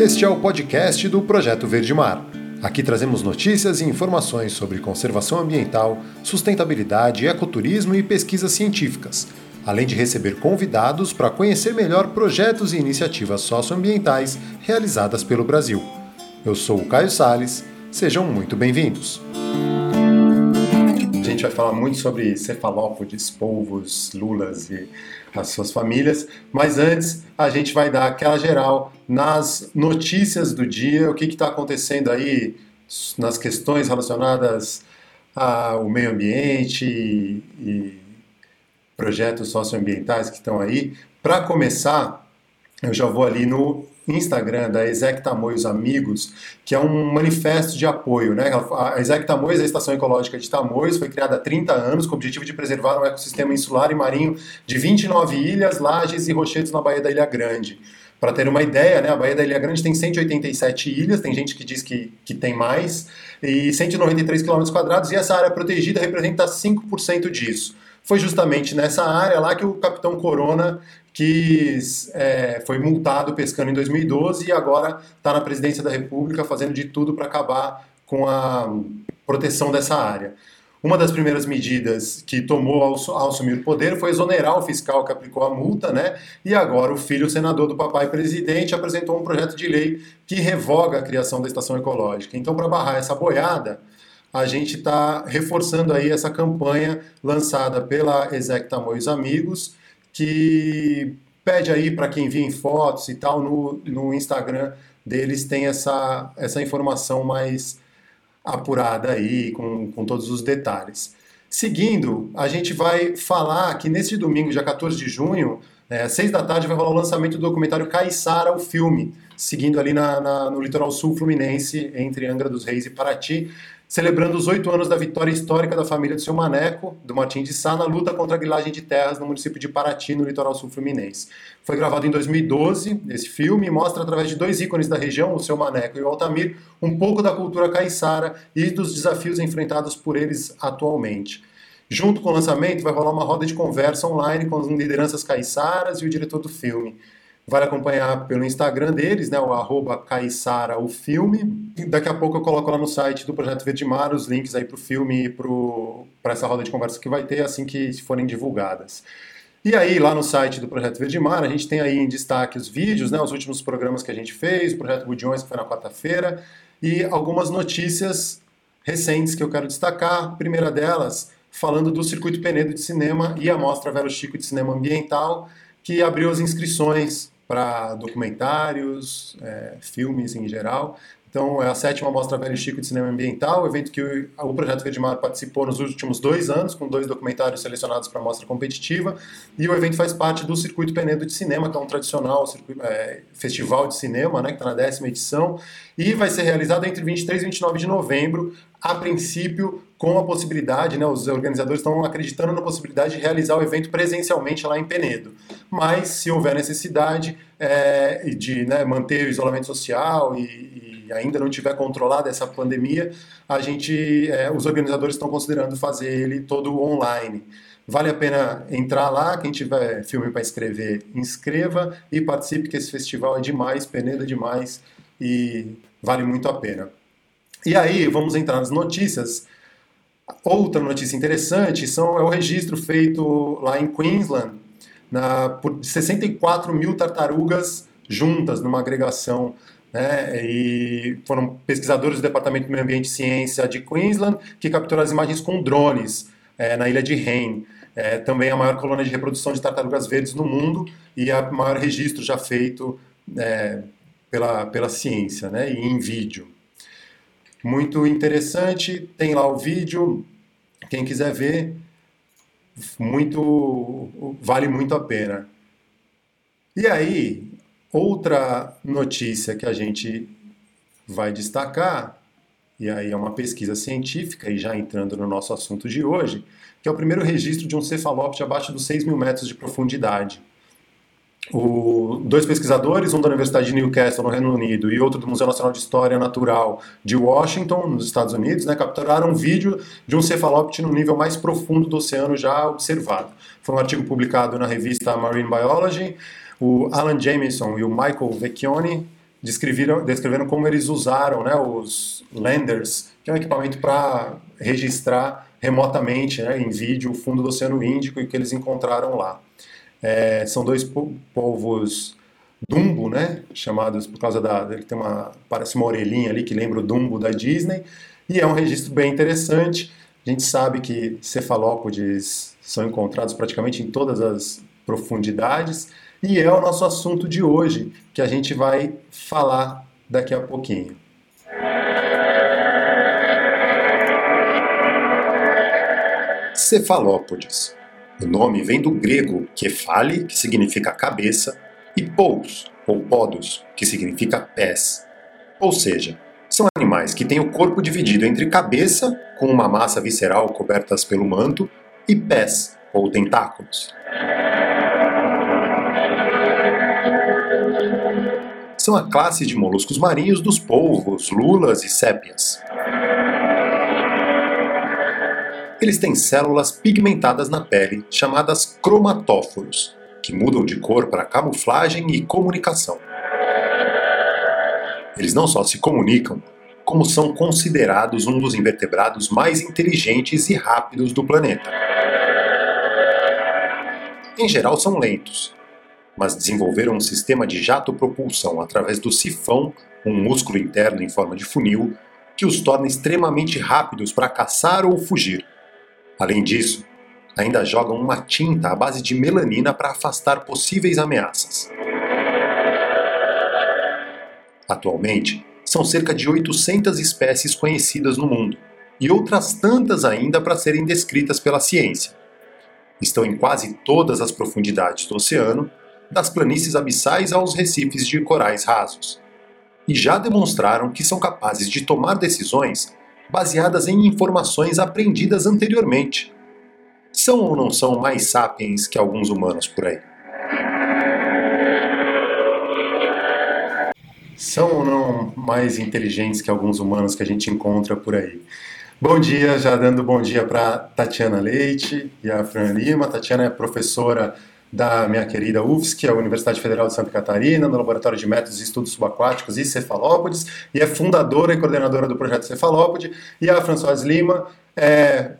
Este é o podcast do Projeto Verde Mar. Aqui trazemos notícias e informações sobre conservação ambiental, sustentabilidade, ecoturismo e pesquisas científicas, além de receber convidados para conhecer melhor projetos e iniciativas socioambientais realizadas pelo Brasil. Eu sou o Caio Sales, sejam muito bem-vindos. Vai falar muito sobre cefalópodes, polvos, lulas e as suas famílias, mas antes a gente vai dar aquela geral nas notícias do dia, o que está acontecendo aí nas questões relacionadas ao meio ambiente e projetos socioambientais que estão aí. Para começar, eu já vou ali no Instagram da Exec Tamoios Amigos, que é um manifesto de apoio. Né? A Exec Tamoios, a Estação Ecológica de Tamoios, foi criada há 30 anos com o objetivo de preservar um ecossistema insular e marinho de 29 ilhas, lajes e rochedos na Baía da Ilha Grande. Para ter uma ideia, né, a Baía da Ilha Grande tem 187 ilhas, tem gente que diz que, que tem mais, e 193 km quadrados, e essa área protegida representa 5% disso. Foi justamente nessa área lá que o capitão Corona que é, foi multado pescando em 2012 e agora está na presidência da República fazendo de tudo para acabar com a proteção dessa área. Uma das primeiras medidas que tomou ao, ao, assumir o poder foi exonerar o fiscal que aplicou a multa, né? E agora o filho senador do papai presidente apresentou um projeto de lei que revoga a criação da estação ecológica. Então, para barrar essa boiada, a gente está reforçando aí essa campanha lançada pela Exec Tamoios Amigos, que pede aí para quem em fotos e tal no, no Instagram deles tem essa, essa informação mais apurada aí, com, com todos os detalhes. Seguindo, a gente vai falar que nesse domingo, dia 14 de junho, é, às 6 da tarde, vai rolar o lançamento do documentário Caiçara, o filme, seguindo ali na, na, no litoral sul fluminense, entre Angra dos Reis e Paraty celebrando os oito anos da vitória histórica da família do seu Maneco, do Martim de Sá, na luta contra a grilagem de terras no município de Paraty, no litoral sul fluminense. Foi gravado em 2012, esse filme mostra através de dois ícones da região, o seu Maneco e o Altamir, um pouco da cultura caiçara e dos desafios enfrentados por eles atualmente. Junto com o lançamento, vai rolar uma roda de conversa online com as lideranças caiçaras e o diretor do filme. Vale acompanhar pelo Instagram deles, né, o arroba o filme. Daqui a pouco eu coloco lá no site do Projeto Verdemar os links aí para o filme e para essa roda de conversa que vai ter assim que forem divulgadas. E aí, lá no site do Projeto Verdemar, a gente tem aí em destaque os vídeos, né, os últimos programas que a gente fez, o Projeto Budiões, que foi na quarta-feira, e algumas notícias recentes que eu quero destacar. A primeira delas, falando do Circuito Penedo de Cinema e a Mostra Vero Chico de Cinema Ambiental, que abriu as inscrições para documentários, é, filmes em geral. Então, é a sétima Mostra Velho Chico de Cinema Ambiental, evento que o, o Projeto Verde Mar participou nos últimos dois anos, com dois documentários selecionados para a mostra competitiva. E o evento faz parte do Circuito Penedo de Cinema, que é um tradicional circuito, é, festival de cinema, né, que está na décima edição, e vai ser realizado entre 23 e 29 de novembro, a princípio com a possibilidade, né, os organizadores estão acreditando na possibilidade de realizar o evento presencialmente lá em Penedo. Mas, se houver necessidade é, de né, manter o isolamento social e, e, ainda não tiver controlada essa pandemia, a gente, é, os organizadores estão considerando fazer ele todo online. Vale a pena entrar lá, quem tiver filme para escrever, inscreva e participe, que esse festival é demais, Penedo é demais e vale muito a pena. E aí, vamos entrar nas notícias. Outra notícia interessante são, é o registro feito lá em Queensland na, por 64 mil tartarugas juntas numa agregação. Né, e foram pesquisadores do Departamento de Meio Ambiente e Ciência de Queensland que capturaram as imagens com drones é, na ilha de Rain. É, também a maior colônia de reprodução de tartarugas verdes no mundo e a maior registro já feito é, pela, pela ciência né, e em vídeo. Muito interessante, tem lá o vídeo, quem quiser ver, muito vale muito a pena. E aí, outra notícia que a gente vai destacar, e aí é uma pesquisa científica, e já entrando no nosso assunto de hoje, que é o primeiro registro de um cefalópode abaixo dos 6 mil metros de profundidade. O, dois pesquisadores, um da Universidade de Newcastle, no Reino Unido, e outro do Museu Nacional de História Natural de Washington, nos Estados Unidos, né, capturaram um vídeo de um cefalópode no nível mais profundo do oceano já observado. Foi um artigo publicado na revista Marine Biology. O Alan Jameson e o Michael Vecchione descreveram, descreveram como eles usaram né, os landers, que é um equipamento para registrar remotamente né, em vídeo o fundo do Oceano Índico e o que eles encontraram lá. É, são dois povos Dumbo, né, chamados por causa da ele tem uma parece uma orelhinha ali que lembra o Dumbo da Disney e é um registro bem interessante. A gente sabe que cefalópodes são encontrados praticamente em todas as profundidades e é o nosso assunto de hoje que a gente vai falar daqui a pouquinho. Cefalópodes. O nome vem do grego kefale, que significa cabeça, e pous, ou podos, que significa pés. Ou seja, são animais que têm o corpo dividido entre cabeça, com uma massa visceral cobertas pelo manto, e pés, ou tentáculos. São a classe de moluscos marinhos dos polvos, lulas e sépias. Eles têm células pigmentadas na pele, chamadas cromatóforos, que mudam de cor para camuflagem e comunicação. Eles não só se comunicam, como são considerados um dos invertebrados mais inteligentes e rápidos do planeta. Em geral, são lentos, mas desenvolveram um sistema de jato-propulsão através do sifão, um músculo interno em forma de funil, que os torna extremamente rápidos para caçar ou fugir. Além disso, ainda jogam uma tinta à base de melanina para afastar possíveis ameaças. Atualmente, são cerca de 800 espécies conhecidas no mundo, e outras tantas ainda para serem descritas pela ciência. Estão em quase todas as profundidades do oceano, das planícies abissais aos recifes de corais rasos. E já demonstraram que são capazes de tomar decisões baseadas em informações aprendidas anteriormente, são ou não são mais sapiens que alguns humanos por aí? São ou não mais inteligentes que alguns humanos que a gente encontra por aí? Bom dia, já dando bom dia para Tatiana Leite e a Fran Lima. Tatiana é professora da minha querida UFSC, a Universidade Federal de Santa Catarina, no Laboratório de Métodos e Estudos Subaquáticos e Cefalópodes, e é fundadora e coordenadora do projeto Cefalópode. E a Françoise Lima é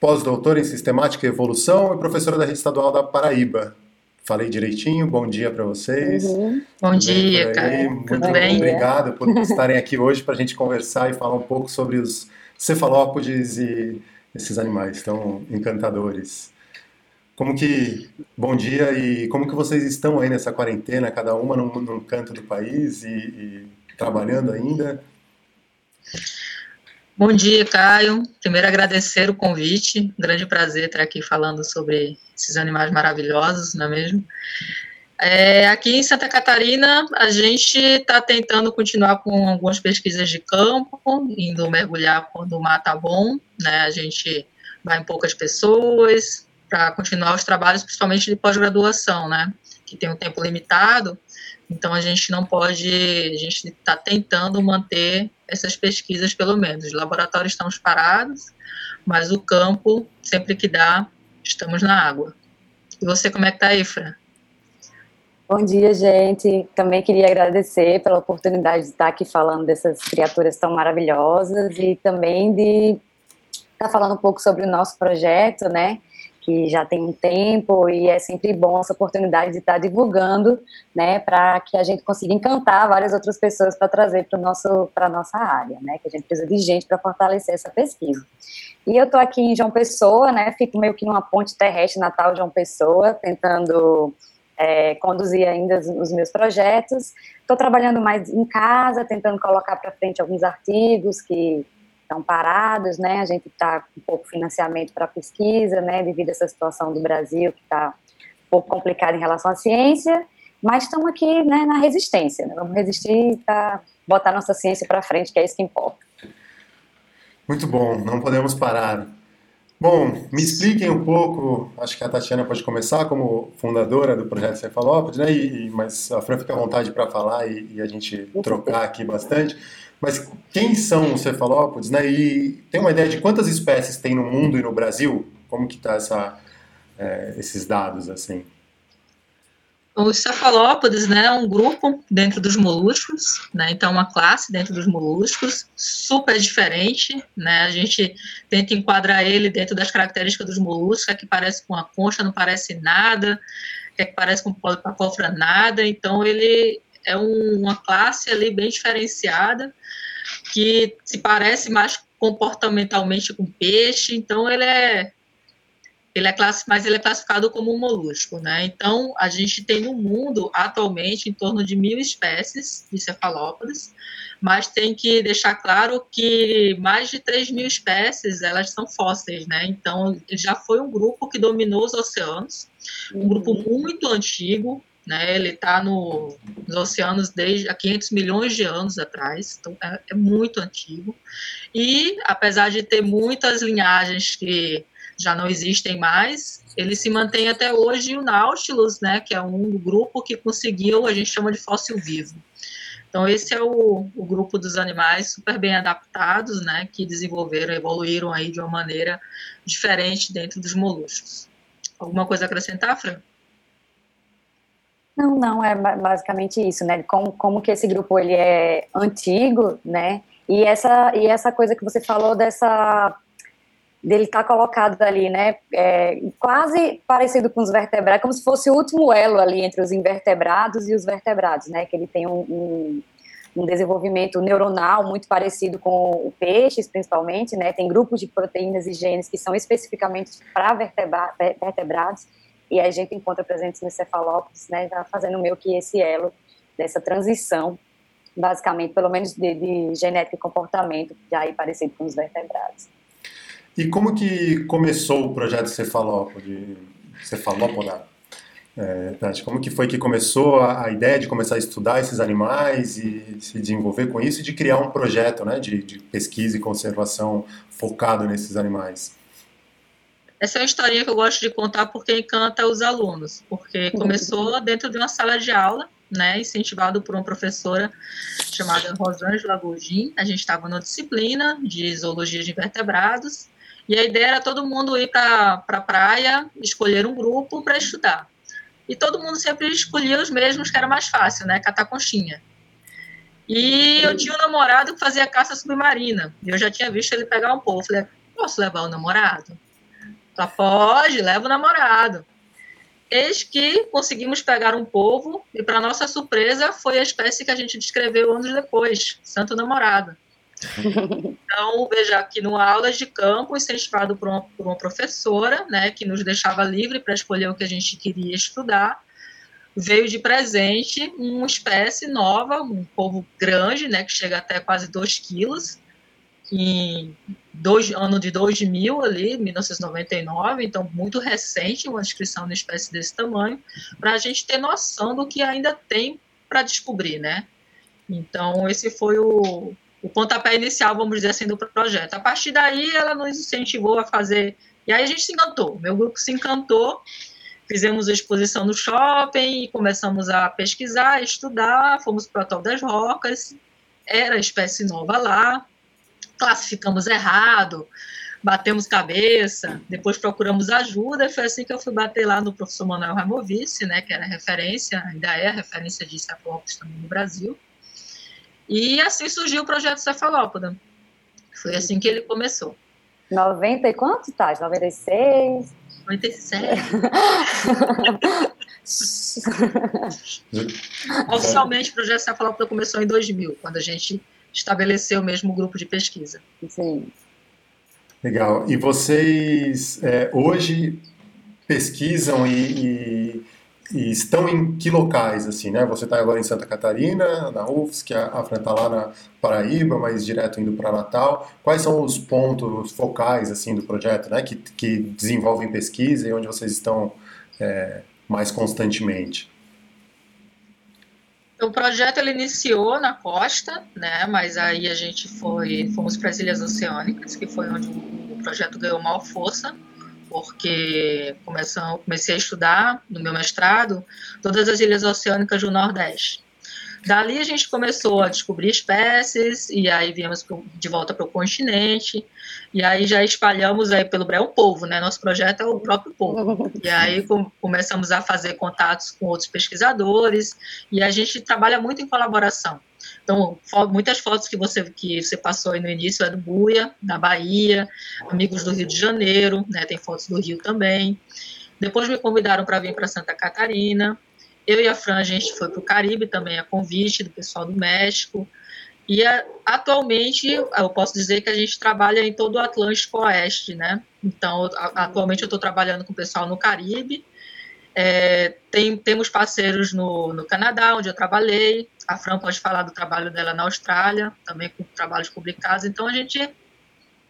pós-doutora em Sistemática e Evolução e professora da Rede Estadual da Paraíba. Falei direitinho? Bom dia para vocês. Uhum. Bom dia, cara. Muito Tudo bem? obrigado por estarem aqui hoje para a gente conversar e falar um pouco sobre os cefalópodes e esses animais tão encantadores. Como que, bom dia, e como que vocês estão aí nessa quarentena, cada uma num, num canto do país e, e trabalhando ainda? Bom dia, Caio. Primeiro agradecer o convite. Grande prazer estar aqui falando sobre esses animais maravilhosos, não é mesmo? É, aqui em Santa Catarina, a gente está tentando continuar com algumas pesquisas de campo, indo mergulhar quando o mar está bom, né? A gente vai em poucas pessoas para continuar os trabalhos, principalmente de pós-graduação, né? Que tem um tempo limitado, então a gente não pode, a gente está tentando manter essas pesquisas pelo menos. Os laboratórios estão parados, mas o campo, sempre que dá, estamos na água. E você, como é que está aí, Fran? Bom dia, gente. Também queria agradecer pela oportunidade de estar aqui falando dessas criaturas tão maravilhosas e também de estar falando um pouco sobre o nosso projeto, né? Que já tem um tempo e é sempre bom essa oportunidade de estar divulgando, né, para que a gente consiga encantar várias outras pessoas para trazer para nosso para nossa área, né, que a gente precisa de gente para fortalecer essa pesquisa. E eu estou aqui em João Pessoa, né, fico meio que numa ponte terrestre Natal João Pessoa, tentando é, conduzir ainda os, os meus projetos. Estou trabalhando mais em casa, tentando colocar para frente alguns artigos que estão parados, né? A gente está com pouco financiamento para pesquisa, né? Devido a essa situação do Brasil que está um pouco complicada em relação à ciência, mas estamos aqui, né, na resistência. Né? Vamos resistir para botar nossa ciência para frente, que é isso que importa. Muito bom, não podemos parar. Bom, me expliquem um pouco, acho que a Tatiana pode começar como fundadora do Projeto Cefalópolis, né? E, e, mas a Fran fica à vontade para falar e, e, a gente trocar aqui bastante. Mas quem são os cefalópodes, né? E tem uma ideia de quantas espécies tem no mundo e no Brasil? Como que está é, esses dados, assim? Os cefalópodes, né, é um grupo dentro dos moluscos, né, então uma classe dentro dos moluscos, super diferente, né, a gente tenta enquadrar ele dentro das características dos moluscos, é que parece com a concha, não parece nada, é que parece com cofra nada, então ele é um, uma classe ali bem diferenciada, que se parece mais comportamentalmente com peixe, então ele é ele é class, mas ele é classificado como um molusco, né? Então, a gente tem no mundo, atualmente, em torno de mil espécies de cefalópodes, mas tem que deixar claro que mais de 3 mil espécies, elas são fósseis, né? Então, já foi um grupo que dominou os oceanos, um grupo uhum. muito antigo, né? Ele está no, nos oceanos desde há 500 milhões de anos atrás, então é, é muito antigo. E, apesar de ter muitas linhagens que já não existem mais. Ele se mantém até hoje o Nautilus, né, que é um grupo que conseguiu, a gente chama de fóssil vivo. Então esse é o, o grupo dos animais super bem adaptados, né, que desenvolveram, evoluíram aí de uma maneira diferente dentro dos moluscos. Alguma coisa a acrescentar, Fran? Não, não, é basicamente isso, né? Como, como que esse grupo ele é antigo, né? E essa, e essa coisa que você falou dessa dele estar tá colocado ali, né, é, quase parecido com os vertebrados, como se fosse o último elo ali entre os invertebrados e os vertebrados, né, que ele tem um, um, um desenvolvimento neuronal muito parecido com o peixes, principalmente, né, tem grupos de proteínas e genes que são especificamente para vertebra vertebrados, e a gente encontra presentes nos cefalópodes, né, tá fazendo meio que esse elo dessa transição, basicamente, pelo menos de, de genética e comportamento, já aí parecido com os vertebrados. E como que começou o projeto Cefalópode, Cefalópoda? É, como que foi que começou a, a, ideia de começar a estudar esses animais e se desenvolver com isso e de criar um projeto né, de, de pesquisa e conservação focado nesses animais? Essa é uma historinha que eu gosto de contar porque encanta os alunos, porque começou dentro de uma sala de aula, né, incentivado por uma professora chamada Rosângela Gugin. A gente estava na disciplina de zoologia de invertebrados e a ideia era todo mundo ir para a pra praia, escolher um grupo para estudar. E todo mundo sempre escolhia os mesmos, que era mais fácil, né? Catar conchinha. E eu tinha um namorado que fazia caça submarina. E eu já tinha visto ele pegar um povo. Falei, posso levar o namorado? Ela, pode, leva o namorado. Eis que conseguimos pegar um povo, e para nossa surpresa, foi a espécie que a gente descreveu anos depois, Santo Namorado. Então, veja, aqui no aulas de campo, incentivado por uma, por uma professora, né, que nos deixava livre para escolher o que a gente queria estudar, veio de presente uma espécie nova, um povo grande, né, que chega até quase 2 quilos, em dois, ano de 2000 ali, 1999, então muito recente uma descrição de espécie desse tamanho, para a gente ter noção do que ainda tem para descobrir, né? Então esse foi o, o pontapé inicial, vamos dizer assim, do projeto. A partir daí, ela nos incentivou a fazer. E aí a gente se encantou, meu grupo se encantou, fizemos a exposição no shopping e começamos a pesquisar, estudar, fomos para o Atol das Rocas, era espécie nova lá, classificamos errado, batemos cabeça, depois procuramos ajuda, e foi assim que eu fui bater lá no professor Manuel Ramovici, né, que era referência, ainda é referência de cefalópolis também no Brasil, e assim surgiu o projeto Cefalópoda. Foi assim que ele começou. 90 e quanto, Tati? 96? 97. Oficialmente, o projeto Cefalópoda começou em 2000, quando a gente estabeleceu mesmo o grupo de pesquisa. Sim. Legal. E vocês é, hoje pesquisam e, e e estão em que locais, assim, né? Você está agora em Santa Catarina, na UFSC, a Fran está lá na Paraíba, mas direto indo para Natal. Quais são os pontos focais, assim, do projeto, né? Que, que desenvolvem pesquisa e onde vocês estão é, mais constantemente? O projeto ele iniciou na costa, né? Mas aí a gente foi, fomos para as Ilhas Oceânicas, que foi onde o projeto ganhou maior força porque começam, comecei a estudar no meu mestrado todas as ilhas oceânicas do Nordeste. Dali a gente começou a descobrir espécies, e aí viemos de volta para o continente, e aí já espalhamos aí pelo Brasil, o povo, né? Nosso projeto é o próprio povo. E aí começamos a fazer contatos com outros pesquisadores, e a gente trabalha muito em colaboração. Então, muitas fotos que você que você passou aí no início é do Buia, da Bahia, amigos do Rio de Janeiro, né? Tem fotos do Rio também. Depois me convidaram para vir para Santa Catarina. Eu e a Fran, a gente foi para o Caribe também, a convite do pessoal do México. E a, atualmente, eu posso dizer que a gente trabalha em todo o Atlântico Oeste, né? Então, a, atualmente eu estou trabalhando com o pessoal no Caribe. É, tem, temos parceiros no, no Canadá, onde eu trabalhei. A Fran pode falar do trabalho dela na Austrália, também com trabalhos publicados. Então, a gente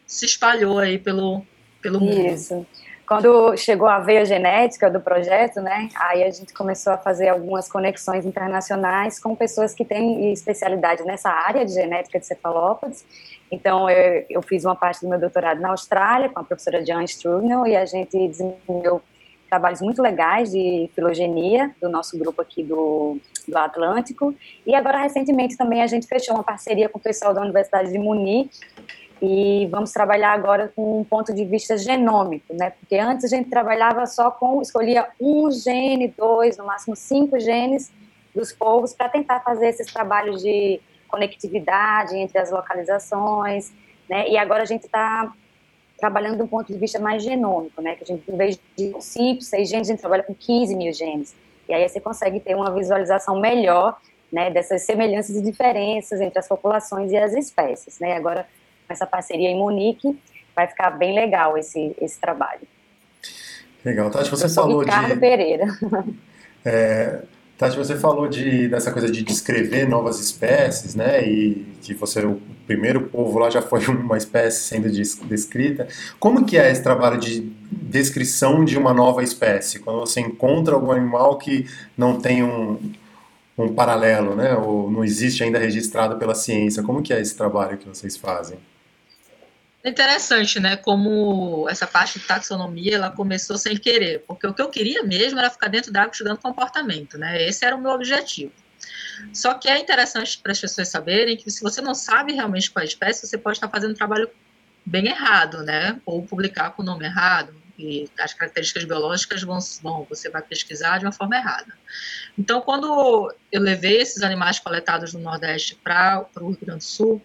se espalhou aí pelo, pelo mundo. Isso. Quando chegou a veia genética do projeto, né, aí a gente começou a fazer algumas conexões internacionais com pessoas que têm especialidade nessa área de genética de cefalópodes. Então, eu, eu fiz uma parte do meu doutorado na Austrália com a professora Jan Strugnell e a gente desenvolveu trabalhos muito legais de filogenia do nosso grupo aqui do, do Atlântico. E agora, recentemente, também a gente fechou uma parceria com o pessoal da Universidade de Munique e vamos trabalhar agora com um ponto de vista genômico, né? Porque antes a gente trabalhava só com, escolhia um gene, dois, no máximo cinco genes dos povos para tentar fazer esses trabalhos de conectividade entre as localizações, né? E agora a gente está trabalhando de um ponto de vista mais genômico, né? Que a gente, em vez de cinco, seis genes, a gente trabalha com 15 mil genes. E aí você consegue ter uma visualização melhor, né? Dessas semelhanças e diferenças entre as populações e as espécies, né? Agora essa parceria em Munique, vai ficar bem legal esse, esse trabalho. Legal, Tati, você falou Ricardo de... Pereira. É, Tati, você falou de, dessa coisa de descrever novas espécies, né, e que você, o primeiro povo lá já foi uma espécie sendo descrita. Como que é esse trabalho de descrição de uma nova espécie? Quando você encontra algum animal que não tem um, um paralelo, né, ou não existe ainda registrado pela ciência, como que é esse trabalho que vocês fazem? Interessante, né? Como essa parte de taxonomia ela começou sem querer, porque o que eu queria mesmo era ficar dentro da água estudando comportamento, né? Esse era o meu objetivo. Só que é interessante para as pessoas saberem que se você não sabe realmente qual é a espécie, você pode estar fazendo um trabalho bem errado, né? Ou publicar com o nome errado, e as características biológicas vão, vão, você vai pesquisar de uma forma errada. Então, quando eu levei esses animais coletados no Nordeste para o Rio Grande do Sul,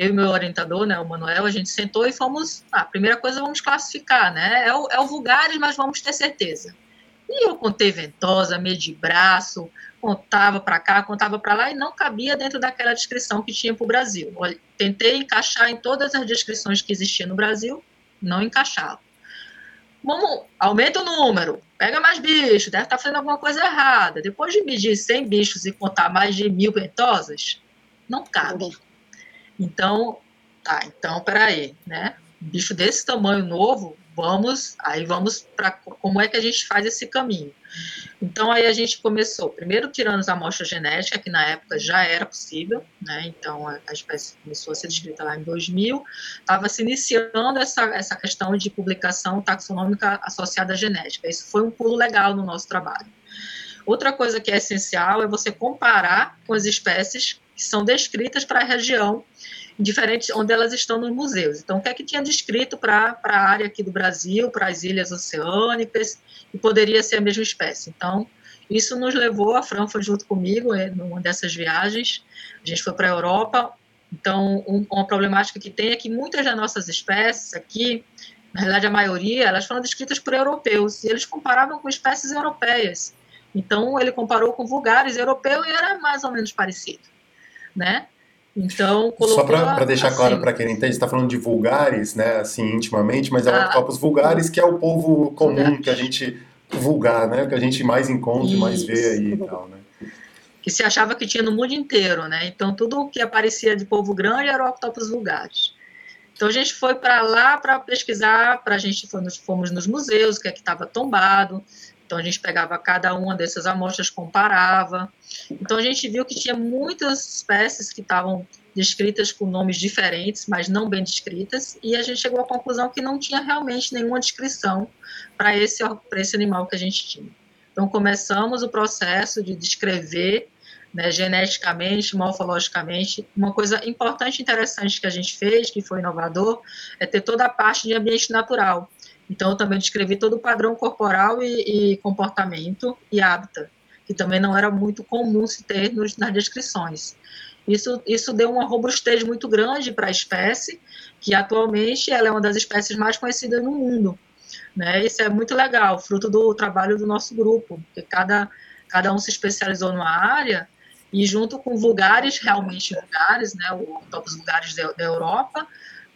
eu e meu orientador, né, o Manuel, a gente sentou e fomos, ah, a primeira coisa vamos classificar, né, é o, é o vulgares, mas vamos ter certeza. E eu contei ventosa, meio de braço, contava para cá, contava para lá e não cabia dentro daquela descrição que tinha para o Brasil. tentei encaixar em todas as descrições que existiam no Brasil, não encaixava. Vamos, aumenta o número, pega mais bichos, deve estar tá fazendo alguma coisa errada. Depois de medir 100 bichos e contar mais de mil ventosas, não cabe. Então, tá, então, peraí, né? bicho desse tamanho novo, vamos, aí vamos para como é que a gente faz esse caminho. Então, aí a gente começou, primeiro tirando a amostra genética, que na época já era possível, né? Então, a, a espécie começou a ser descrita lá em 2000, estava se iniciando essa, essa questão de publicação taxonômica associada à genética. Isso foi um pulo legal no nosso trabalho. Outra coisa que é essencial é você comparar com as espécies que são descritas para a região diferentes onde elas estão nos museus. Então, o que é que tinha descrito para a área aqui do Brasil, para as ilhas oceânicas, e poderia ser a mesma espécie. Então, isso nos levou, a Fran foi junto comigo é, numa dessas viagens, a gente foi para a Europa, então, um, uma problemática que tem é que muitas das nossas espécies aqui, na realidade a maioria, elas foram descritas por europeus, e eles comparavam com espécies europeias. Então, ele comparou com vulgares europeu e era mais ou menos parecido, né? Então, Só para deixar assim, claro para quem não entende, está falando de vulgares, né, assim, intimamente, mas é ah, octopus vulgares, que é o povo comum que a gente vulgar, né, que a gente mais encontra e mais vê aí e tal, né. Que se achava que tinha no mundo inteiro, né? Então, tudo o que aparecia de povo grande era o octopus vulgares. Então, a gente foi para lá para pesquisar, para a gente fomos, fomos nos museus, o que é que estava tombado, então a gente pegava cada uma dessas amostras, comparava. Então a gente viu que tinha muitas espécies que estavam descritas com nomes diferentes, mas não bem descritas, e a gente chegou à conclusão que não tinha realmente nenhuma descrição para esse, esse animal que a gente tinha. Então começamos o processo de descrever né, geneticamente, morfologicamente. Uma coisa importante e interessante que a gente fez, que foi inovador, é ter toda a parte de ambiente natural. Então, eu também descrevi todo o padrão corporal e, e comportamento e hábitat, que também não era muito comum se ter nos, nas descrições. Isso, isso deu uma robustez muito grande para a espécie, que atualmente ela é uma das espécies mais conhecidas no mundo. Né? Isso é muito legal, fruto do trabalho do nosso grupo, porque cada, cada um se especializou numa área e junto com vulgares, realmente vulgares, né, o topos vulgares da, da Europa,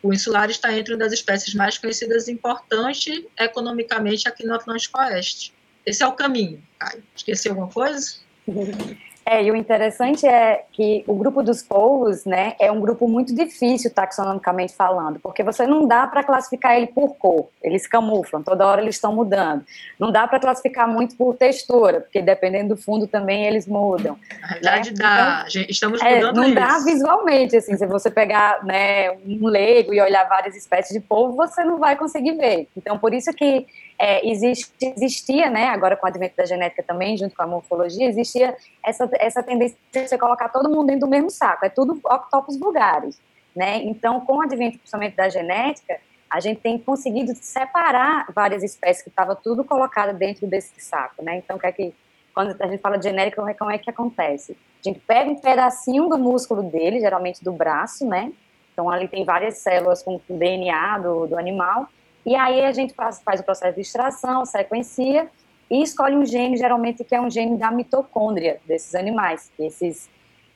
o insular está entre uma das espécies mais conhecidas e importante economicamente aqui no Atlântico Oeste. Esse é o caminho. Caio. Esqueci alguma coisa? É, e o interessante é que o grupo dos povos, né, é um grupo muito difícil taxonomicamente falando, porque você não dá para classificar ele por cor, eles camuflam, toda hora eles estão mudando. Não dá para classificar muito por textura, porque dependendo do fundo também eles mudam. Na realidade né? dá, então, estamos é, mudando Não isso. dá visualmente, assim, se você pegar né, um leigo e olhar várias espécies de polvo, você não vai conseguir ver. Então, por isso que é, existe, existia, né, agora com o advento da genética também, junto com a morfologia, existia essa, essa tendência de você colocar todo mundo dentro do mesmo saco, é tudo octopos vulgares, né, então com o advento principalmente da genética, a gente tem conseguido separar várias espécies que estavam tudo colocada dentro desse saco, né, então que é que, quando a gente fala de genética, como é que acontece? A gente pega um pedacinho do músculo dele, geralmente do braço, né, então ali tem várias células com DNA do, do animal, e aí a gente faz, faz o processo de extração, sequencia e escolhe um gene, geralmente que é um gene da mitocôndria desses animais. Esses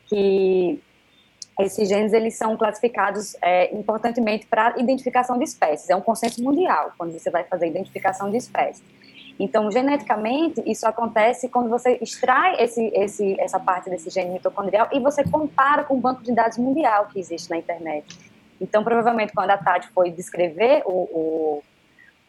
que esses genes eles são classificados é, importantemente para identificação de espécies. É um consenso mundial quando você vai fazer identificação de espécies. Então, geneticamente, isso acontece quando você extrai esse, esse, essa parte desse gene mitocondrial e você compara com o banco de dados mundial que existe na internet. Então, provavelmente, quando a Tati foi descrever o, o,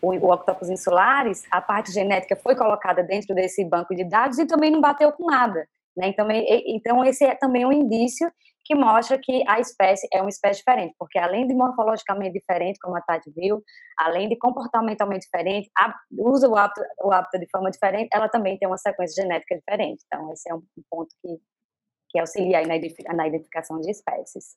o, o octopus insulares, a parte genética foi colocada dentro desse banco de dados e também não bateu com nada. Né? Então, então, esse é também um indício que mostra que a espécie é uma espécie diferente, porque além de morfologicamente diferente, como a Tati viu, além de comportamentalmente diferente, a, usa o hábito, o hábito de forma diferente, ela também tem uma sequência genética diferente. Então, esse é um ponto que, que auxilia na, na identificação de espécies.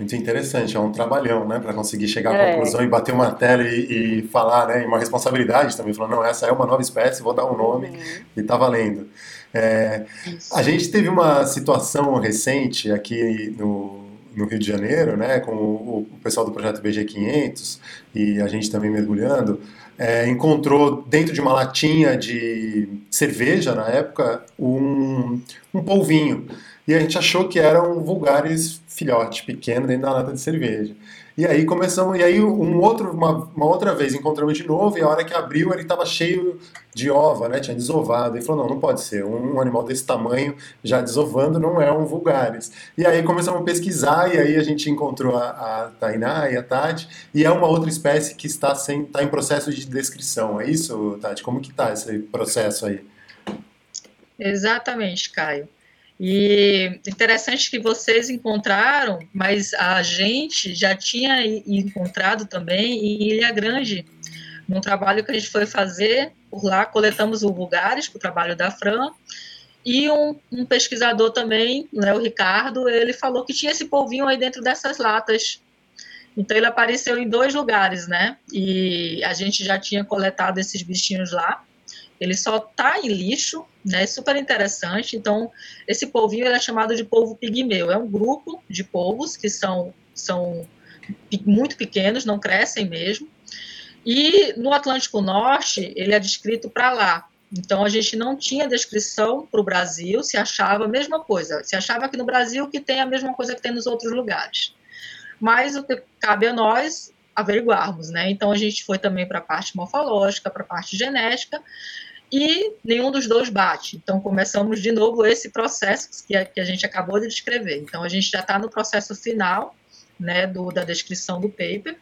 Muito interessante, é um trabalhão, né, para conseguir chegar à é. conclusão e bater uma tela e, e, falar, né, e uma responsabilidade também, falando, não, essa é uma nova espécie, vou dar um nome uhum. e tá valendo. É, a gente teve uma situação recente aqui no, no Rio de Janeiro, né, com o, o pessoal do projeto BG 500 e a gente também mergulhando, é, encontrou dentro de uma latinha de cerveja, na época, um, um polvinho. E a gente achou que eram vulgares filhote pequeno dentro da lata de cerveja. E aí começamos, e aí um outro, uma, uma outra vez encontramos de novo, e a hora que abriu ele estava cheio de ova, né? Tinha desovado. E falou: não, não pode ser. Um, um, animal desse tamanho já desovando não é um vulgares. E aí começamos a pesquisar, e aí a gente encontrou a, a Tainá e a Tati, e é uma outra espécie que está, sem, está em processo de descrição. É isso, Tati? Como que está esse processo aí? Exatamente, Caio. E interessante que vocês encontraram, mas a gente já tinha encontrado também em Ilha Grande, num trabalho que a gente foi fazer por lá, coletamos vulgares para o trabalho da Fran, e um, um, pesquisador também, né, o Ricardo, ele falou que tinha esse polvinho aí dentro dessas latas. Então ele apareceu em dois lugares, né? E a gente já tinha coletado esses bichinhos lá ele só está em lixo, né? É super interessante. Então, esse polvinho é chamado de polvo pigmeu. É um grupo de polvos que são, são muito pequenos, não crescem mesmo. E no Atlântico Norte, ele é descrito para lá. Então, a gente não tinha descrição para o Brasil, se achava a mesma coisa. Se achava aqui no Brasil que tem a mesma coisa que tem nos outros lugares. Mas o que cabe a nós averiguarmos, né? Então, a gente foi também para a parte morfológica, para a parte genética, e nenhum dos dois bate. Então, começamos de novo esse processo que a, que a gente acabou de descrever. Então, a gente já está no processo final né, do, da descrição do paper.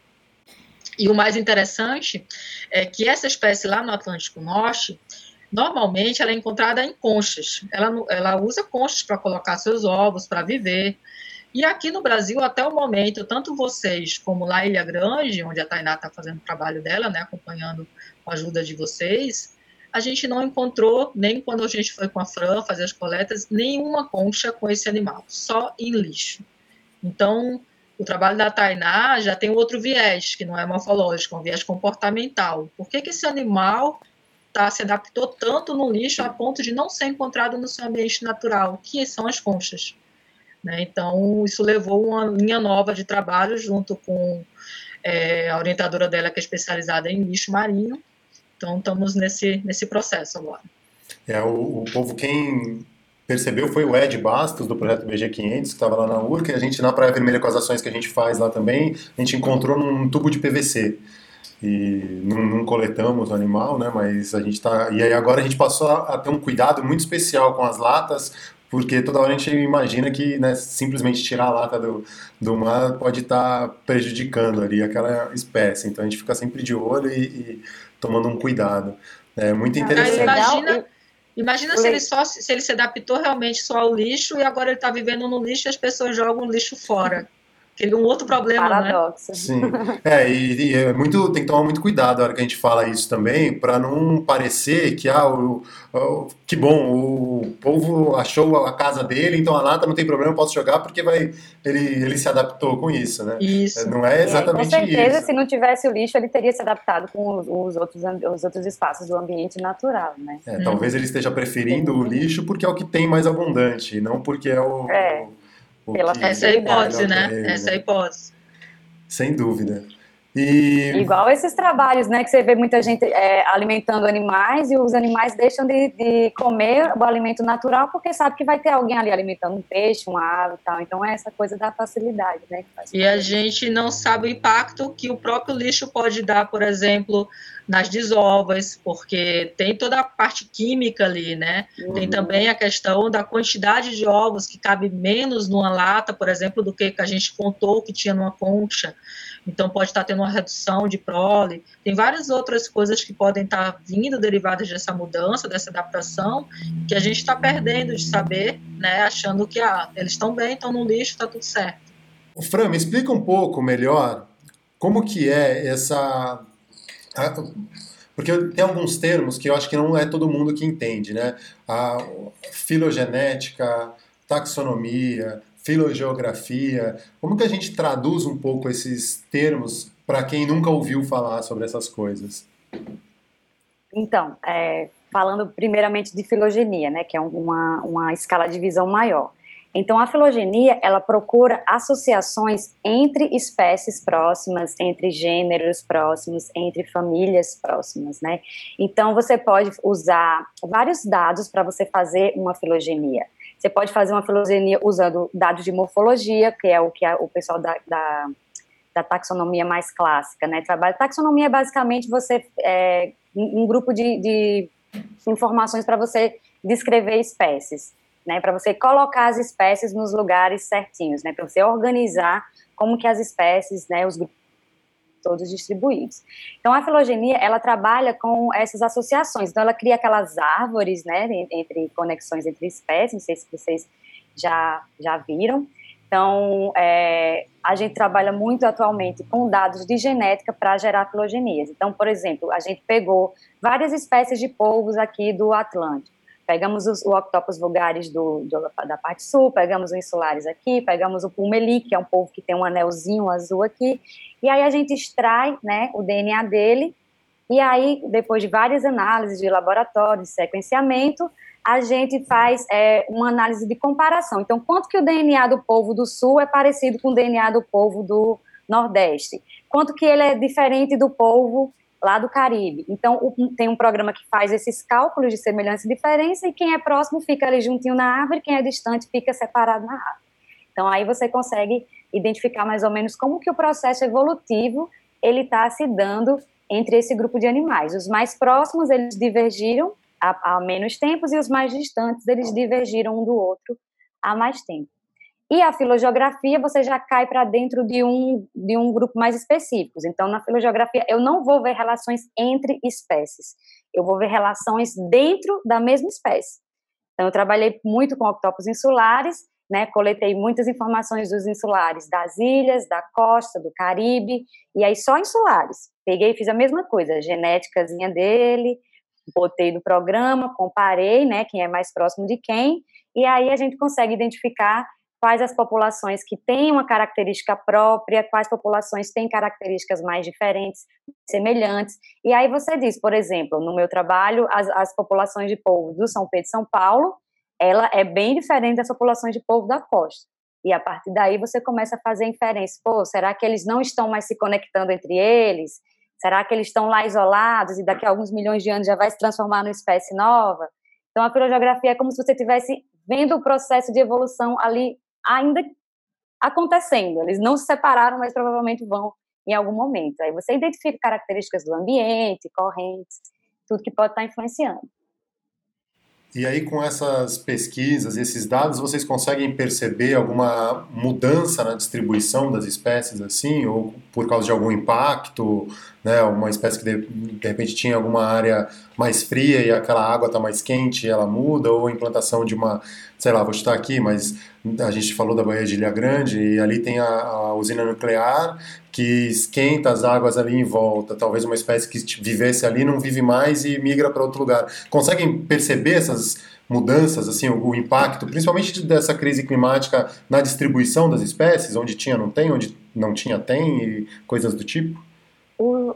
E o mais interessante é que essa espécie lá no Atlântico Norte, normalmente ela é encontrada em conchas. Ela, ela usa conchas para colocar seus ovos, para viver. E aqui no Brasil, até o momento, tanto vocês como lá Ilha Grande, onde a Tainá está fazendo o trabalho dela, né, acompanhando com a ajuda de vocês, a gente não encontrou, nem quando a gente foi com a Fran fazer as coletas, nenhuma concha com esse animal, só em lixo. Então, o trabalho da Tainá já tem outro viés, que não é morfológico, é um viés comportamental. Por que, que esse animal tá, se adaptou tanto no lixo a ponto de não ser encontrado no seu ambiente natural, que são as conchas? Né? Então, isso levou uma linha nova de trabalho junto com é, a orientadora dela, que é especializada em lixo marinho. Então, estamos nesse, nesse processo agora. É, o, o povo, quem percebeu foi o Ed Bastos, do projeto BG500, que estava lá na URCA, e a gente, na Praia Vermelha, com as ações que a gente faz lá também, a gente encontrou num tubo de PVC. E não, não coletamos o animal, né, mas a gente tá... E aí agora a gente passou a, a ter um cuidado muito especial com as latas, porque toda hora a gente imagina que né, simplesmente tirar a lata do, do mar pode estar tá prejudicando ali aquela espécie. Então a gente fica sempre de olho e, e tomando um cuidado. É muito interessante. imagina, imagina se ele, só, se ele se adaptou realmente só ao lixo e agora ele está vivendo no lixo e as pessoas jogam o lixo fora. Seria um outro problema, né? Paradoxo. né? Sim. É, e, e, é muito, tem que tomar muito cuidado na hora que a gente fala isso também, para não parecer que, ah, o, o, que bom, o povo achou a casa dele, então a lata não tem problema, eu posso jogar porque vai, ele, ele se adaptou com isso, né? Isso. Não é exatamente isso. com certeza, isso. se não tivesse o lixo, ele teria se adaptado com os, os, outros, os outros espaços do ambiente natural, né? É, hum. Talvez ele esteja preferindo o lixo porque é o que tem mais abundante, não porque é o... É. o pela Essa é a hipótese, né? Essa é a né? hipótese. Sem dúvida. E... Igual esses trabalhos, né, que você vê muita gente é, alimentando animais e os animais deixam de, de, comer o alimento natural porque sabe que vai ter alguém ali alimentando um peixe, uma ave e tal. Então é essa coisa da facilidade, né? E a gente não sabe o impacto que o próprio lixo pode dar, por exemplo, nas desovas, porque tem toda a parte química ali, né? Uhum. Tem também a questão da quantidade de ovos que cabe menos numa lata, por exemplo, do que a gente contou que tinha numa concha. Então pode estar tendo uma redução de prole. Tem várias outras coisas que podem estar vindo derivadas dessa mudança, dessa adaptação, que a gente está perdendo de saber, né? Achando que ah, eles estão bem, estão no lixo, está tudo certo. Fran, me explica um pouco melhor como que é essa porque tem alguns termos que eu acho que não é todo mundo que entende, né? A filogenética, taxonomia, filogeografia. Como que a gente traduz um pouco esses termos para quem nunca ouviu falar sobre essas coisas? Então, é, falando primeiramente de filogenia, né, que é uma, uma escala de visão maior. Então, a filogenia, ela procura associações entre espécies próximas, entre gêneros próximos, entre famílias próximas, né? Então, você pode usar vários dados para você fazer uma filogenia. Você pode fazer uma filogenia usando dados de morfologia, que é o que o pessoal da, da, da, taxonomia mais clássica, né, trabalha. Taxonomia é basicamente você, é, um grupo de, de informações para você descrever espécies né, para você colocar as espécies nos lugares certinhos, né, para você organizar como que as espécies, né, os grupos todos distribuídos. Então a filogenia ela trabalha com essas associações, então ela cria aquelas árvores, né, entre conexões entre espécies, não sei se vocês já já viram. Então é, a gente trabalha muito atualmente com dados de genética para gerar filogenias. Então, por exemplo, a gente pegou várias espécies de polvos aqui do Atlântico Pegamos os, o Octopus vulgaris do, do, da parte sul, pegamos o insulares aqui, pegamos o pulmeli, que é um polvo que tem um anelzinho azul aqui, e aí a gente extrai né, o DNA dele, e aí, depois de várias análises de laboratório, de sequenciamento, a gente faz é, uma análise de comparação. Então, quanto que o DNA do povo do sul é parecido com o DNA do povo do nordeste? Quanto que ele é diferente do povo lá do Caribe. Então, o, tem um programa que faz esses cálculos de semelhança e diferença, e quem é próximo fica ali juntinho na árvore, quem é distante fica separado na árvore. Então, aí você consegue identificar mais ou menos como que o processo evolutivo ele está se dando entre esse grupo de animais. Os mais próximos, eles divergiram há, há menos tempos, e os mais distantes, eles divergiram um do outro há mais tempo. E a filogeografia você já cai para dentro de um, de um grupo mais específico. Então, na filogeografia, eu não vou ver relações entre espécies, eu vou ver relações dentro da mesma espécie. Então, eu trabalhei muito com octopus insulares, né, coletei muitas informações dos insulares das ilhas, da costa, do Caribe, e aí só insulares. Peguei e fiz a mesma coisa, a genéticazinha dele, botei no programa, comparei, né, quem é mais próximo de quem, e aí a gente consegue identificar quais as populações que têm uma característica própria, quais populações têm características mais diferentes, semelhantes. E aí você diz, por exemplo, no meu trabalho, as, as populações de povo do São Pedro e São Paulo, ela é bem diferente das populações de povo da costa. E a partir daí você começa a fazer inferência. Pô, será que eles não estão mais se conectando entre eles? Será que eles estão lá isolados e daqui a alguns milhões de anos já vai se transformar numa espécie nova? Então a filogeografia é como se você estivesse vendo o processo de evolução ali ainda acontecendo. Eles não se separaram, mas provavelmente vão em algum momento. Aí você identifica características do ambiente, correntes, tudo que pode estar influenciando. E aí, com essas pesquisas, esses dados, vocês conseguem perceber alguma mudança na distribuição das espécies, assim, ou por causa de algum impacto, né? Uma espécie que de, de repente tinha alguma área mais fria e aquela água está mais quente ela muda, ou a implantação de uma, sei lá, vou chutar aqui, mas a gente falou da Baía de Ilha Grande e ali tem a, a usina nuclear que esquenta as águas ali em volta. Talvez uma espécie que vivesse ali não vive mais e migra para outro lugar. Conseguem perceber essas mudanças, assim, o, o, impacto, principalmente dessa crise climática na distribuição das espécies, onde tinha não tem, onde não tinha tem e coisas do tipo?